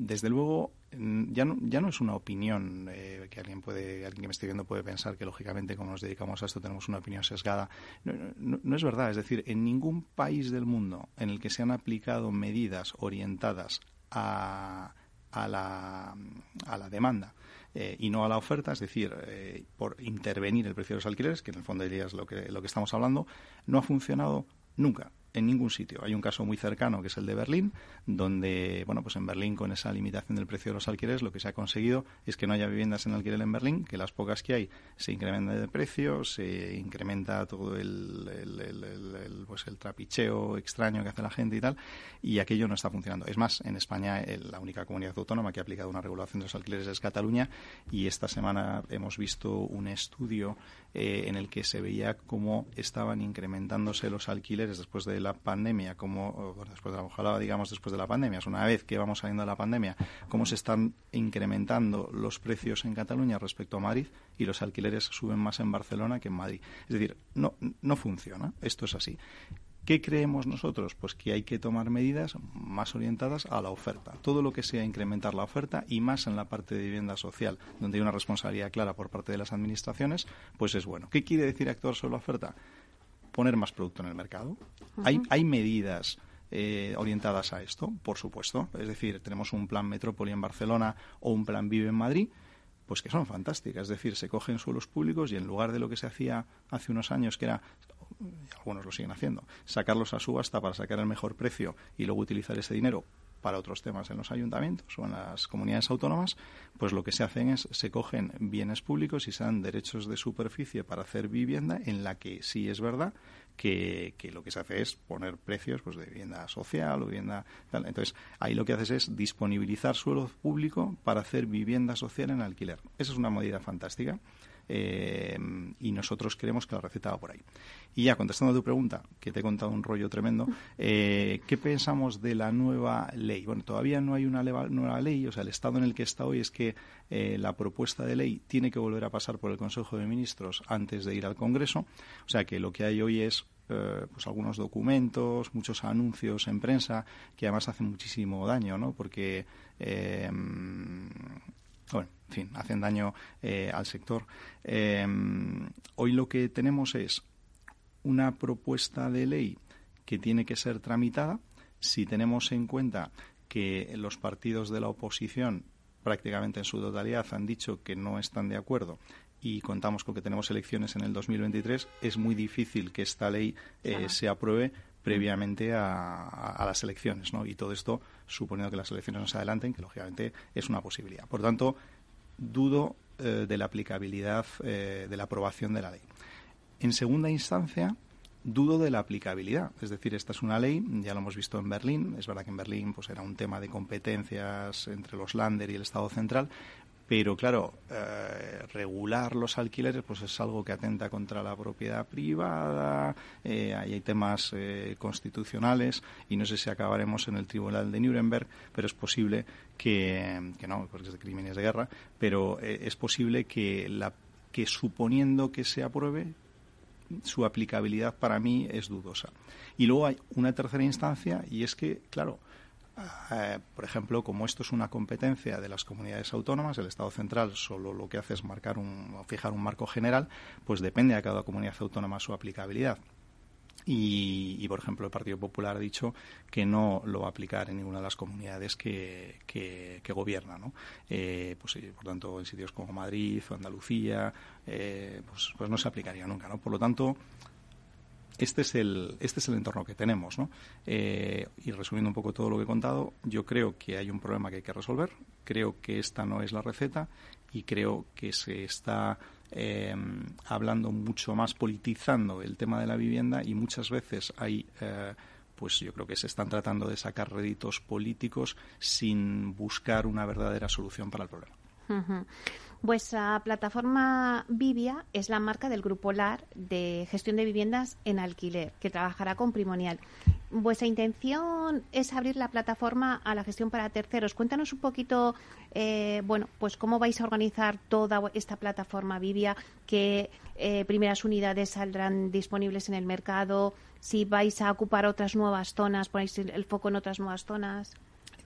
H: desde luego, ya no, ya no es una opinión eh, que alguien puede, alguien que me esté viendo puede pensar que lógicamente como nos dedicamos a esto tenemos una opinión sesgada. No, es verdad. Es decir, en ningún país del mundo en el que se han aplicado medidas orientadas a, a, la, a la demanda eh, y no a la oferta, es decir, eh, por intervenir el precio de los alquileres, que en el fondo es lo que, lo que estamos hablando, no ha funcionado nunca en ningún sitio. Hay un caso muy cercano que es el de Berlín, donde, bueno, pues en Berlín con esa limitación del precio de los alquileres lo que se ha conseguido es que no haya viviendas en alquiler en Berlín, que las pocas que hay se incrementan de precio, se incrementa todo el, el, pues el trapicheo extraño que hace la gente y tal, y aquello no está funcionando. Es más, en España la única comunidad autónoma que ha aplicado una regulación de los alquileres es Cataluña y esta semana hemos visto un estudio eh, en el que se veía cómo estaban incrementándose los alquileres después de la pandemia, como después de, ojalá digamos después de la pandemia, es una vez que vamos saliendo de la pandemia, cómo se están incrementando los precios en Cataluña respecto a Madrid y los alquileres suben más en Barcelona que en Madrid. Es decir, no, no funciona, esto es así. ¿Qué creemos nosotros? Pues que hay que tomar medidas más orientadas a la oferta. Todo lo que sea incrementar la oferta y más en la parte de vivienda social, donde hay una responsabilidad clara por parte de las administraciones, pues es bueno. ¿Qué quiere decir actuar sobre la oferta? Poner más producto en el mercado. hay, hay medidas eh, orientadas a esto, por supuesto. Es decir, tenemos un plan Metrópoli en Barcelona o un plan Vive en Madrid, pues que son fantásticas. Es decir, se cogen suelos públicos y en lugar de lo que se hacía hace unos años, que era algunos lo siguen haciendo, sacarlos a subasta para sacar el mejor precio y luego utilizar ese dinero para otros temas en los ayuntamientos o en las comunidades autónomas, pues lo que se hacen es se cogen bienes públicos y se dan derechos de superficie para hacer vivienda en la que sí es verdad que, lo que se hace es poner precios pues de vivienda social o vivienda tal. Entonces, ahí lo que haces es disponibilizar suelo público para hacer vivienda social en alquiler. Esa es una medida fantástica y nosotros creemos que la receta va por ahí. Y ya contestando a tu pregunta, que te he contado un rollo tremendo, ¿qué pensamos de la nueva ley? Bueno, todavía no hay una nueva ley, o sea, el estado en el que está hoy es que la propuesta de ley tiene que volver a pasar por el Consejo de Ministros antes de ir al Congreso, o sea que lo que hay hoy es eh, pues algunos documentos, muchos anuncios en prensa que además hacen muchísimo daño, ¿no? Porque eh, bueno, en fin, hacen daño eh, al sector. hoy lo que tenemos es una propuesta de ley que tiene que ser tramitada si tenemos en cuenta que los partidos de la oposición prácticamente en su totalidad han dicho que no están de acuerdo y contamos con que tenemos elecciones en el 2023, es muy difícil que esta ley eh, se apruebe previamente a, las elecciones, ¿no? Y todo esto suponiendo que las elecciones no se adelanten, que lógicamente es una posibilidad. Por tanto, dudo eh, de la aplicabilidad eh, de la aprobación de la ley. En segunda instancia, dudo de la aplicabilidad. Es decir, esta es una ley, ya lo hemos visto en Berlín, es verdad que en Berlín pues era un tema de competencias entre los Länder y el Estado central, pero claro, eh, regular los alquileres pues es algo que atenta contra la propiedad privada, eh, hay temas eh, constitucionales y no sé si acabaremos en el Tribunal de Nuremberg, pero es posible que, no, porque es de crímenes de guerra, pero es posible que, la, que suponiendo que se apruebe, su aplicabilidad para mí es dudosa. Y luego hay una tercera instancia y es que, claro, eh, por ejemplo, como esto es una competencia de las comunidades autónomas, el Estado central solo lo que hace es marcar un, fijar un marco general, pues depende a cada comunidad autónoma su aplicabilidad. Y, por ejemplo, el Partido Popular ha dicho que no lo va a aplicar en ninguna de las comunidades que, que, gobierna. ¿no? Eh, pues, por tanto, en sitios como Madrid o Andalucía, eh, pues, pues no se aplicaría nunca. ¿no? Por lo tanto, este es el, este es el entorno que tenemos. ¿no? Eh, y resumiendo un poco todo lo que he contado, yo creo que hay un problema que hay que resolver, creo que esta no es la receta y creo que se está eh, hablando mucho más, politizando el tema de la vivienda y muchas veces hay... Eh, pues yo creo que se están tratando de sacar réditos políticos sin buscar una verdadera solución para el problema.
G: Vuestra plataforma Vivia es la marca del Grupo LAR de gestión de viviendas en alquiler, que trabajará con Primonial. Vuestra intención es abrir la plataforma a la gestión para terceros. Cuéntanos un poquito, eh, bueno, pues cómo vais a organizar toda esta plataforma Vivia, qué eh, primeras unidades saldrán disponibles en el mercado, si vais a ocupar otras nuevas zonas, ponéis el foco en otras nuevas zonas.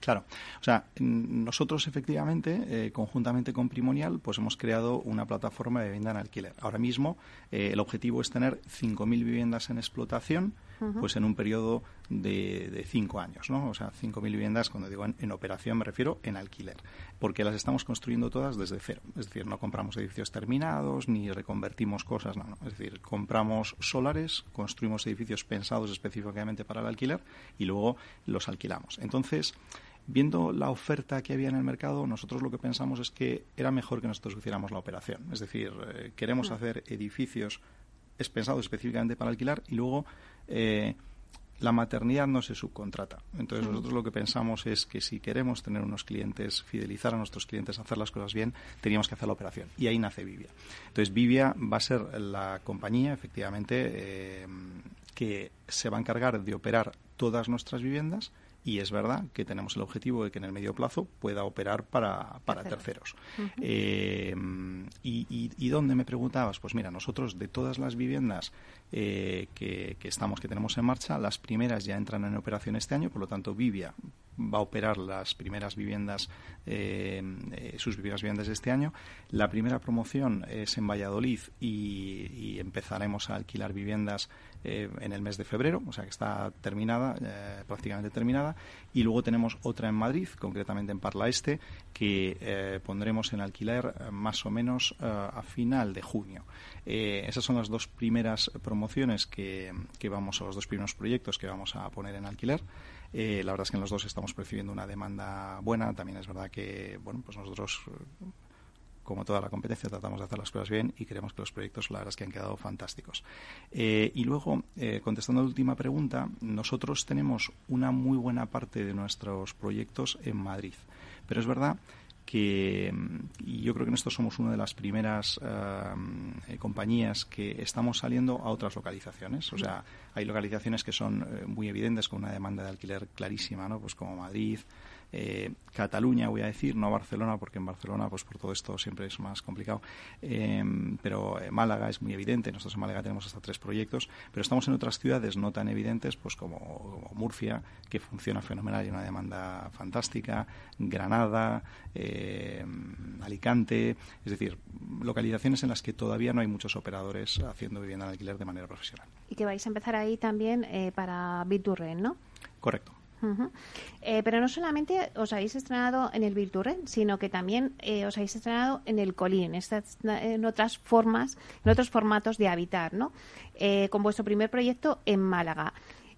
H: Claro. O sea, nosotros efectivamente, eh, conjuntamente con Primonial, pues hemos creado una plataforma de vivienda en alquiler. Ahora mismo eh, el objetivo es tener 5.000 viviendas en explotación, pues en un periodo de, de cinco años, ¿no? O sea, 5.000 viviendas, cuando digo en, operación me refiero en alquiler, porque las estamos construyendo todas desde cero. Es decir, no compramos edificios terminados ni reconvertimos cosas, no, no. Es decir, compramos solares, construimos edificios pensados específicamente para el alquiler y luego los alquilamos. Entonces, Viendo la oferta que había en el mercado, nosotros lo que pensamos es que era mejor que nosotros hiciéramos la operación. Es decir, eh, queremos mm. hacer edificios pensados específicamente para alquilar y luego eh, la maternidad no se subcontrata. Entonces, nosotros lo que pensamos es que si queremos tener unos clientes, fidelizar a nuestros clientes, hacer las cosas bien, teníamos que hacer la operación. Y ahí nace Vivia. Entonces, Vivia va a ser la compañía, efectivamente, eh, que se va a encargar de operar todas nuestras viviendas y es verdad que tenemos el objetivo de que en el medio plazo pueda operar para, para terceros. Eh, y, y, dónde me preguntabas? Pues mira, nosotros de todas las viviendas eh, que, que, estamos, que tenemos en marcha, las primeras ya entran en operación este año, por lo tanto Vivia va a operar las primeras viviendas, eh, eh, sus primeras viviendas de este año. La primera promoción es en Valladolid y, empezaremos a alquilar viviendas eh, en el mes de febrero, o sea que está terminada, prácticamente terminada. Y luego tenemos otra en Madrid, concretamente en Parla Este, que pondremos en alquiler más o menos a final de junio. esas son las dos primeras promociones que, que vamos, a los dos primeros proyectos que vamos a poner en alquiler. Eh, la verdad es que en los dos estamos percibiendo una demanda buena. También es verdad que, bueno, pues nosotros como toda la competencia, tratamos de hacer las cosas bien y creemos que los proyectos, la verdad es que han quedado fantásticos. Eh, y luego, eh, contestando a la última pregunta, nosotros tenemos una muy buena parte de nuestros proyectos en Madrid. Pero es verdad que y yo creo que en esto somos una de las primeras eh, compañías que estamos saliendo a otras localizaciones. O sea, hay localizaciones que son eh, muy evidentes con una demanda de alquiler clarísima, ¿no? Pues como Madrid, eh, Cataluña, voy a decir, no Barcelona, porque en Barcelona, pues por todo esto siempre es más complicado. Em, pero eh, Málaga es muy evidente. Nosotros en Málaga tenemos hasta tres proyectos, pero estamos en otras ciudades no tan evidentes, pues como, Murcia, que funciona fenomenal y una demanda fantástica, Granada, em, Alicante, es decir, localizaciones en las que todavía no hay muchos operadores haciendo vivienda en alquiler de manera profesional.
G: Y que vais a empezar ahí también eh, para Biturren, ¿no?
H: Correcto.
G: Eh, pero no solamente os habéis estrenado en el Virturren, sino que también eh, os habéis estrenado en el Colín, en otras formas, en otros formatos de habitar, ¿no? Eh, con vuestro primer proyecto en Málaga.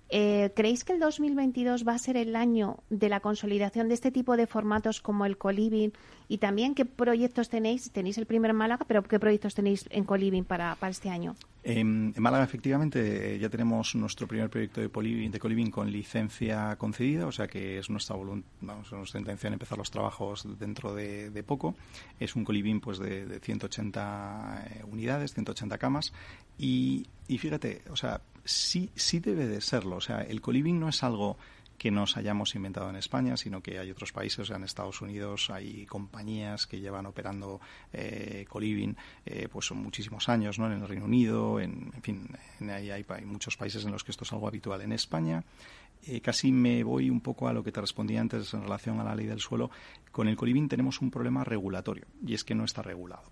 G: ¿Creéis que el 2022 va a ser el año de la consolidación de este tipo de formatos como el Coliving? Y también, ¿qué proyectos tenéis? Tenéis el primer en Málaga, pero ¿qué proyectos tenéis en Coliving para, para este año?
H: En, Málaga, efectivamente, ya tenemos nuestro primer proyecto de, de coliving con licencia concedida, o sea que es nuestra, vamos, nuestra intención empezar los trabajos dentro de, poco. Es un coliving pues, de, 180 eh, unidades, 180 camas. Y, y fíjate, o sea, sí, sí debe de serlo. O sea, el coliving no es algo que nos hayamos inventado en España, sino que hay otros países, o sea, en Estados Unidos hay compañías que llevan operando eh, coliving eh, pues son muchísimos años, ¿no? En el Reino Unido, en, fin, en, hay, hay, muchos países en los que esto es algo habitual. En España eh, casi me voy un poco a lo que te respondí antes en relación a la ley del suelo. Con el coliving tenemos un problema regulatorio y es que no está regulado.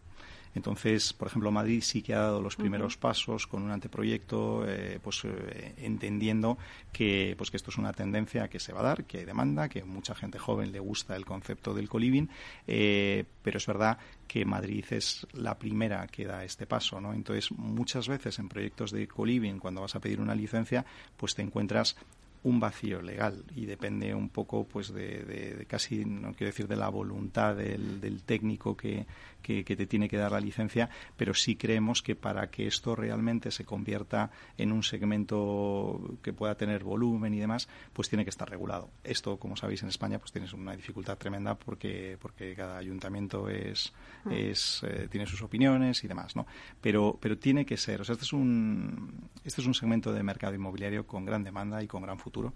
H: Entonces, por ejemplo, Madrid sí que ha dado los primeros pasos con un anteproyecto, eh, pues eh, entendiendo que, pues que esto es una tendencia que se va a dar, que hay demanda, que mucha gente joven le gusta el concepto del coliving, eh, pero es verdad que Madrid es la primera que da este paso, ¿no? Entonces, muchas veces en proyectos de coliving, cuando vas a pedir una licencia, pues te encuentras un vacío legal y depende un poco pues de, casi no quiero decir de la voluntad del, técnico que, que, te tiene que dar la licencia pero sí creemos que para que esto realmente se convierta en un segmento que pueda tener volumen y demás pues tiene que estar regulado esto como sabéis en España pues tienes una dificultad tremenda porque porque cada ayuntamiento es, mm. es eh, tiene sus opiniones y demás no pero pero tiene que ser o sea este es un este es un segmento de mercado inmobiliario con gran demanda y con gran futuro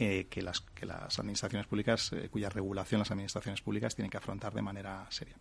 H: eh, que, las, que las administraciones públicas, eh, cuya regulación las administraciones públicas tienen que afrontar de manera seria.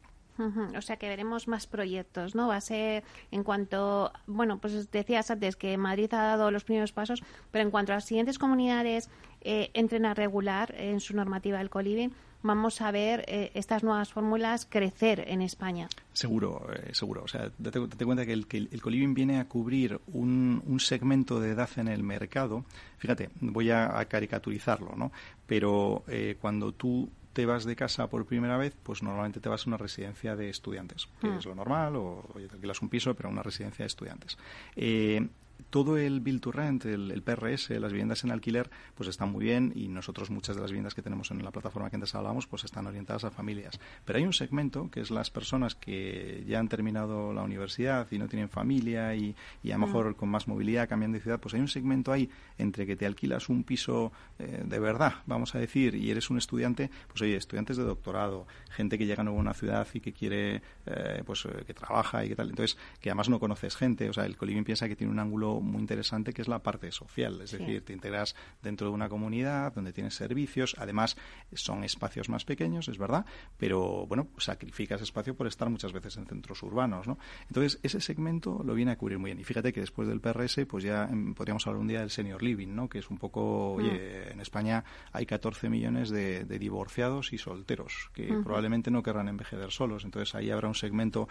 G: O sea que veremos más proyectos, ¿no? Va a ser en cuanto, bueno, pues decías antes que Madrid ha dado los primeros pasos, pero en cuanto a las siguientes comunidades eh, entren a regular en su normativa el coliving, vamos a ver eh, estas nuevas fórmulas crecer en España.
H: Seguro, eh, seguro. O sea, date, cuenta que el, que el coliving viene a cubrir un, un, segmento de edad en el mercado. Fíjate, voy a, caricaturizarlo, ¿no? Pero eh, cuando tú te vas de casa por primera vez, pues normalmente te vas a una residencia de estudiantes, que hmm. es lo normal, o, te alquilas un piso, pero una residencia de estudiantes. Eh, todo el Build to Rent, el, PRS, las viviendas en alquiler, pues están muy bien y nosotros muchas de las viviendas que tenemos en la plataforma que antes hablábamos, pues están orientadas a familias. Pero hay un segmento que es las personas que ya han terminado la universidad y no tienen familia y, y a lo mm. mejor con más movilidad cambian de ciudad, pues hay un segmento ahí entre que te alquilas un piso eh, de verdad, vamos a decir, y eres un estudiante, pues oye, estudiantes de doctorado, gente que llega nuevo a una ciudad y que quiere, eh, pues eh, que trabaja y que tal, entonces que además no conoces gente, o sea, el coliving piensa que tiene un ángulo muy interesante que es la parte social, es decir, te integras dentro de una comunidad donde tienes servicios, además son espacios más pequeños, es verdad, pero bueno, sacrificas espacio por estar muchas veces en centros urbanos, ¿no? Entonces, ese segmento lo viene a cubrir muy bien. Y fíjate que después del PRS, pues ya em, podríamos hablar un día del senior living, ¿no? Que es un poco, oye, en España hay 14 millones de, divorciados y solteros que probablemente no querrán envejecer solos, entonces ahí habrá un segmento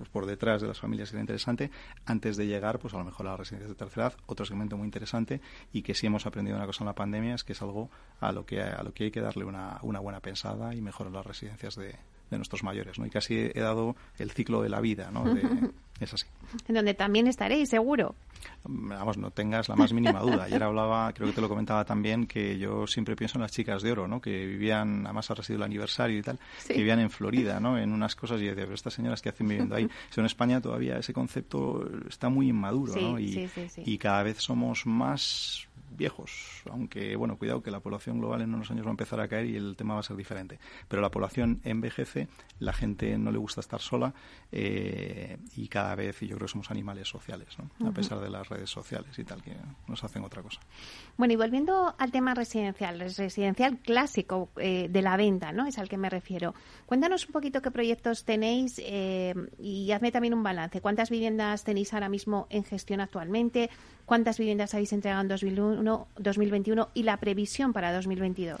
H: pues por detrás de las familias era interesante, antes de llegar pues a lo mejor a las residencias de tercera edad, otro segmento muy interesante y que sí hemos aprendido una cosa en la pandemia es que es algo a lo que, a lo que hay que darle una, una buena pensada y mejorar las residencias de, de nuestros mayores, ¿no? Y casi he dado el ciclo de la vida, ¿no? es así.
G: En donde también estaréis, seguro.
H: Vamos, no tengas la más mínima duda. Ayer hablaba, creo que te lo comentaba también, que yo siempre pienso en las chicas de oro, ¿no? Que vivían, además ha sido el aniversario y tal, que vivían en Florida, ¿no? En unas cosas y decía, pero estas señoras que hacen viviendo ahí. en España todavía ese concepto está muy inmaduro, ¿no? Y, y cada vez somos más viejos, aunque bueno, cuidado que la población global en unos años va a empezar a caer y el tema va a ser diferente. Pero la población envejece, la gente no le gusta estar sola eh, y cada vez, y yo creo que somos animales sociales, ¿no? a pesar de las redes sociales y tal, que nos hacen otra cosa.
G: Bueno, y volviendo al tema residencial, residencial clásico eh, de la venta, ¿no? Es al que me refiero. Cuéntanos un poquito qué proyectos tenéis eh, y hazme también un balance. ¿Cuántas viviendas tenéis ahora mismo en gestión actualmente? ¿Cuántas viviendas habéis entregado en 2001, 2021 y la previsión para 2022?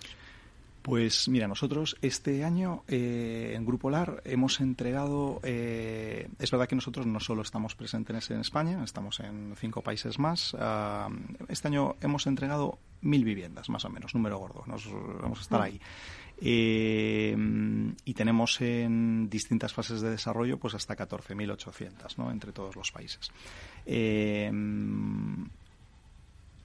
H: Pues mira, nosotros este año eh, en Grupo LAR hemos entregado, eh, es verdad que nosotros no solo estamos presentes en España, estamos en cinco países más. Ah, este año hemos entregado mil viviendas, más o menos, número gordo, nos, vamos a estar ahí. Eh, y tenemos en distintas fases de desarrollo pues hasta 14.800 ¿no? entre todos los países.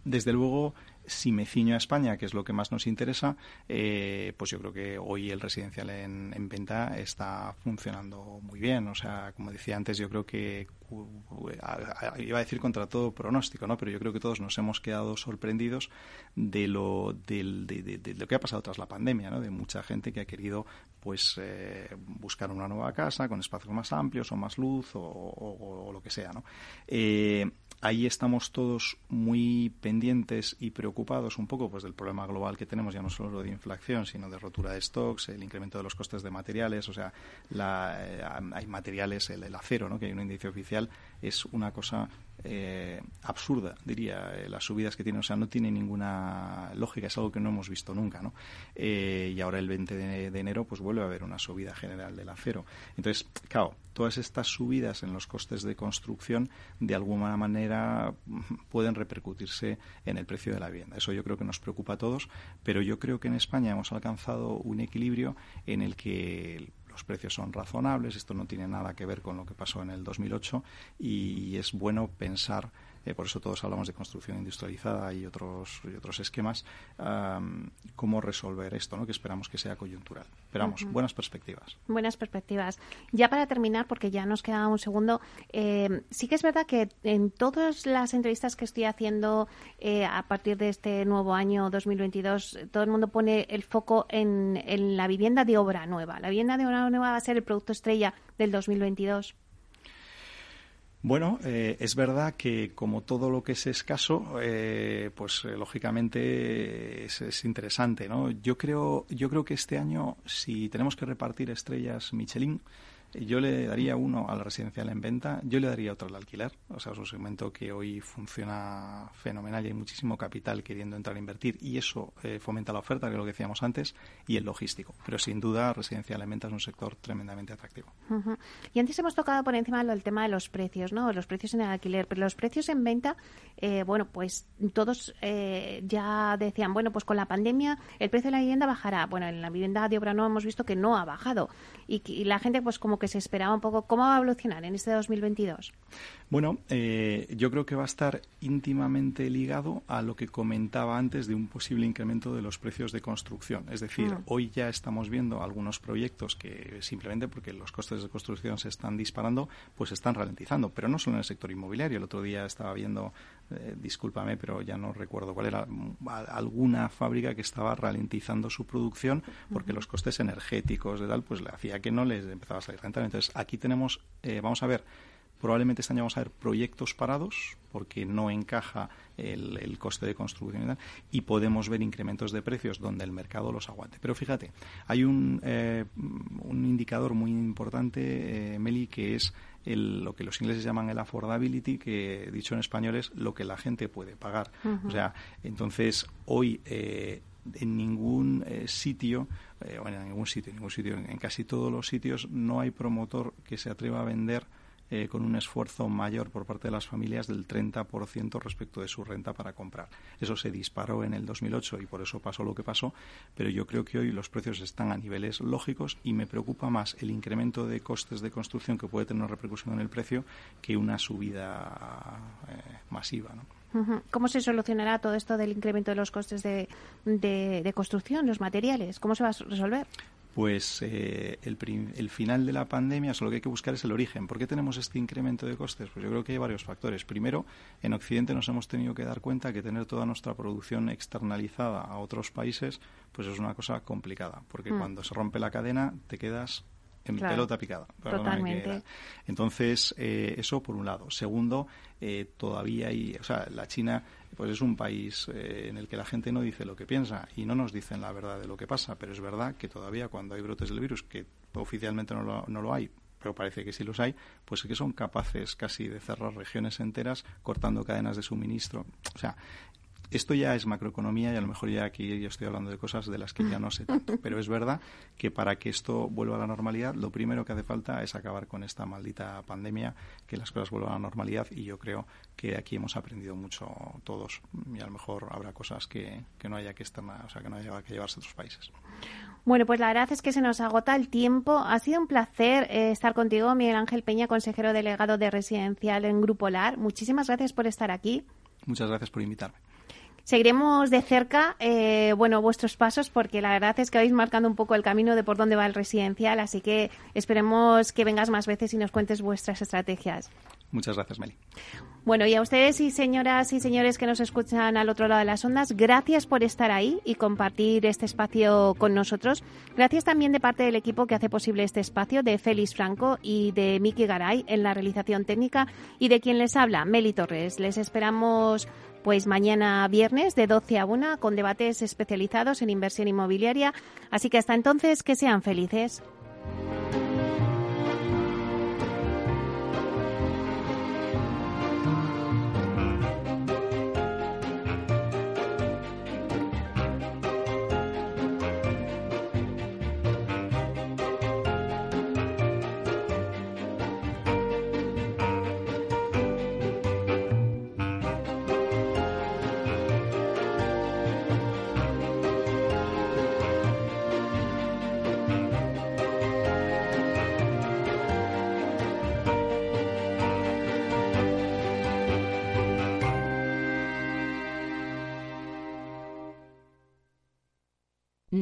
H: Desde luego, si me ciño a España, que es lo que más nos interesa, eh, pues yo creo que hoy el residencial en, venta está funcionando muy bien. O sea, como decía antes, yo creo que iba a decir contra todo pronóstico, ¿no? Pero yo creo que todos nos hemos quedado sorprendidos de lo, de, lo que ha pasado tras la pandemia, ¿no? De mucha gente que ha querido, pues, eh, buscar una nueva casa con espacios más amplios o más luz o, lo que sea, ¿no? Eh, ahí estamos todos muy pendientes y preocupados un poco pues del problema global que tenemos ya no solo de inflación sino de rotura de stocks el incremento de los costes de materiales o sea eh, hay materiales el, acero ¿no? que hay un índice oficial es una cosa eh, absurda, diría, eh, las subidas que tiene. O sea, no tiene ninguna lógica, es algo que no hemos visto nunca, ¿no? Eh, y ahora el 20 de, enero, pues vuelve a haber una subida general del acero. Entonces, claro, todas estas subidas en los costes de construcción, de alguna manera, pueden repercutirse en el precio de la vivienda. Eso yo creo que nos preocupa a todos, pero yo creo que en España hemos alcanzado un equilibrio en el que los precios son razonables, esto no tiene nada que ver con lo que pasó en el 2008 y es bueno pensar eh, por eso todos hablamos de construcción industrializada y otros, y otros esquemas, cómo resolver esto, ¿no? que esperamos que sea coyuntural. Esperamos buenas perspectivas.
G: Buenas perspectivas. Ya para terminar, porque ya nos queda un segundo, eh, sí que es verdad que en todas las entrevistas que estoy haciendo eh, a partir de este nuevo año 2022, todo el mundo pone el foco en, en la vivienda de obra nueva. La vivienda de obra nueva va a ser el producto estrella del 2022.
H: Bueno, eh, es verdad que como todo lo que es escaso, eh, pues eh, lógicamente es, es, interesante, ¿no? Yo creo, yo creo que este año, si tenemos que repartir estrellas Michelin, yo le daría uno al residencial en venta, yo le daría otro al alquiler. O sea, es un segmento que hoy funciona fenomenal y hay muchísimo capital queriendo entrar a invertir y eso eh, fomenta la oferta, que es lo que decíamos antes, y el logístico. Pero sin duda, residencial en venta es un sector tremendamente atractivo.
G: Y antes hemos tocado por encima el tema de los precios, ¿no? Los precios en el alquiler, pero los precios en venta, eh, bueno, pues todos eh, ya decían, bueno, pues con la pandemia el precio de la vivienda bajará. Bueno, en la vivienda de obra no hemos visto que no ha bajado y, y la gente pues como que se esperaba un poco. ¿Cómo va a evolucionar en este 2022?
H: Bueno, eh, yo creo que va a estar íntimamente ligado a lo que comentaba antes de un posible incremento de los precios de construcción. Es decir, mm. hoy ya estamos viendo algunos proyectos que simplemente porque los costes de construcción se están disparando, pues están ralentizando, pero no solo en el sector inmobiliario. El otro día estaba viendo, eh, discúlpame, pero ya no recuerdo cuál era, alguna fábrica que estaba ralentizando su producción porque los costes energéticos de tal, pues le hacía que no les empezaba a salir rentable. Entonces, aquí tenemos, eh, vamos a ver, probablemente este año vamos a ver proyectos parados porque no encaja el, coste de construcción y, tal, y podemos ver incrementos de precios donde el mercado los aguante. Pero fíjate, hay un, eh, un indicador muy importante, eh, Meli, que es lo que los ingleses llaman el affordability, que dicho en español es lo que la gente puede pagar. O sea, entonces hoy en ningún eh, sitio, eh, bueno, en ningún sitio, en ningún sitio, en, casi todos los sitios no hay promotor que se atreva a vender eh, con un esfuerzo mayor por parte de las familias del 30% respecto de su renta para comprar. Eso se disparó en el 2008 y por eso pasó lo que pasó, pero yo creo que hoy los precios están a niveles lógicos y me preocupa más el incremento de costes de construcción que puede tener una repercusión en el precio que una subida eh, masiva.
G: ¿Cómo se solucionará todo esto del incremento de los costes de, de construcción, los materiales? ¿Cómo se va a resolver?
H: Pues eh, el, el, final de la pandemia, solo que hay que buscar es el origen. ¿Por qué tenemos este incremento de costes? Pues yo creo que hay varios factores. Primero, en Occidente nos hemos tenido que dar cuenta que tener toda nuestra producción externalizada a otros países, pues es una cosa complicada, porque mm. cuando se rompe la cadena te quedas en pelota picada.
G: Totalmente.
H: Entonces, eh, eso por un lado. Segundo, eh, todavía hay, o sea, la China pues es un país eh, en el que la gente no dice lo que piensa y no nos dicen la verdad de lo que pasa, pero es verdad que todavía cuando hay brotes del virus, que oficialmente no lo, no lo hay, pero parece que sí los hay, pues que son capaces casi de cerrar regiones enteras cortando cadenas de suministro. O sea, esto ya es macroeconomía y a lo mejor ya aquí yo estoy hablando de cosas de las que ya no sé tanto, pero es verdad que para que esto vuelva a la normalidad, lo primero que hace falta es acabar con esta maldita pandemia, que las cosas vuelvan a la normalidad y yo creo que aquí hemos aprendido mucho todos y a lo mejor habrá cosas que, no haya que estar, o sea, que no haya que llevarse a otros países.
G: Bueno, pues la verdad es que se nos agota el tiempo. Ha sido un placer eh, estar contigo, Miguel Ángel Peña, consejero delegado de residencial en Grupo LAR. Muchísimas gracias por estar aquí.
H: Muchas gracias por invitarme.
G: Seguiremos de cerca, eh, bueno, vuestros pasos porque la verdad es que vais marcando un poco el camino de por dónde va el residencial, así que esperemos que vengas más veces y nos cuentes vuestras estrategias.
H: Muchas gracias, Meli.
G: Bueno, y a ustedes y señoras y señores que nos escuchan al otro lado de las ondas, gracias por estar ahí y compartir este espacio con nosotros. Gracias también de parte del equipo que hace posible este espacio, de Félix Franco y de Miki Garay en la realización técnica y de quien les habla, Meli Torres. Les esperamos pues mañana viernes de 12 a 1 con debates especializados en inversión inmobiliaria. Así que hasta entonces, que sean felices.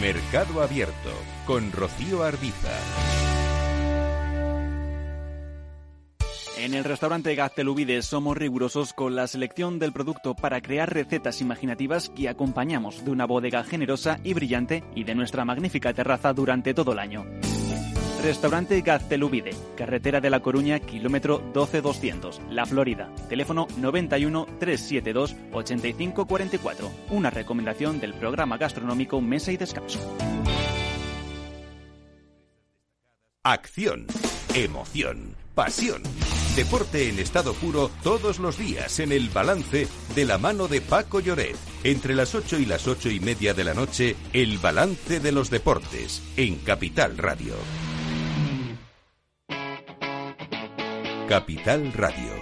C: Mercado Abierto con Rocío Arbiza.
E: En el restaurante Gaztelubide somos rigurosos con la selección del producto para crear recetas imaginativas que acompañamos de una bodega generosa y brillante y de nuestra magnífica terraza durante todo el año. Restaurante Gaztelubide, carretera de La Coruña, kilómetro 12200, La Florida. Teléfono 91 372 8544. Una recomendación del programa gastronómico Mesa y Descanso.
C: Acción, emoción, pasión. Deporte en estado puro todos los días en el balance de la mano de Paco Lloret. Entre las 8 y las ocho y media de la noche, el balance de los deportes en Capital Radio. Capital Radio.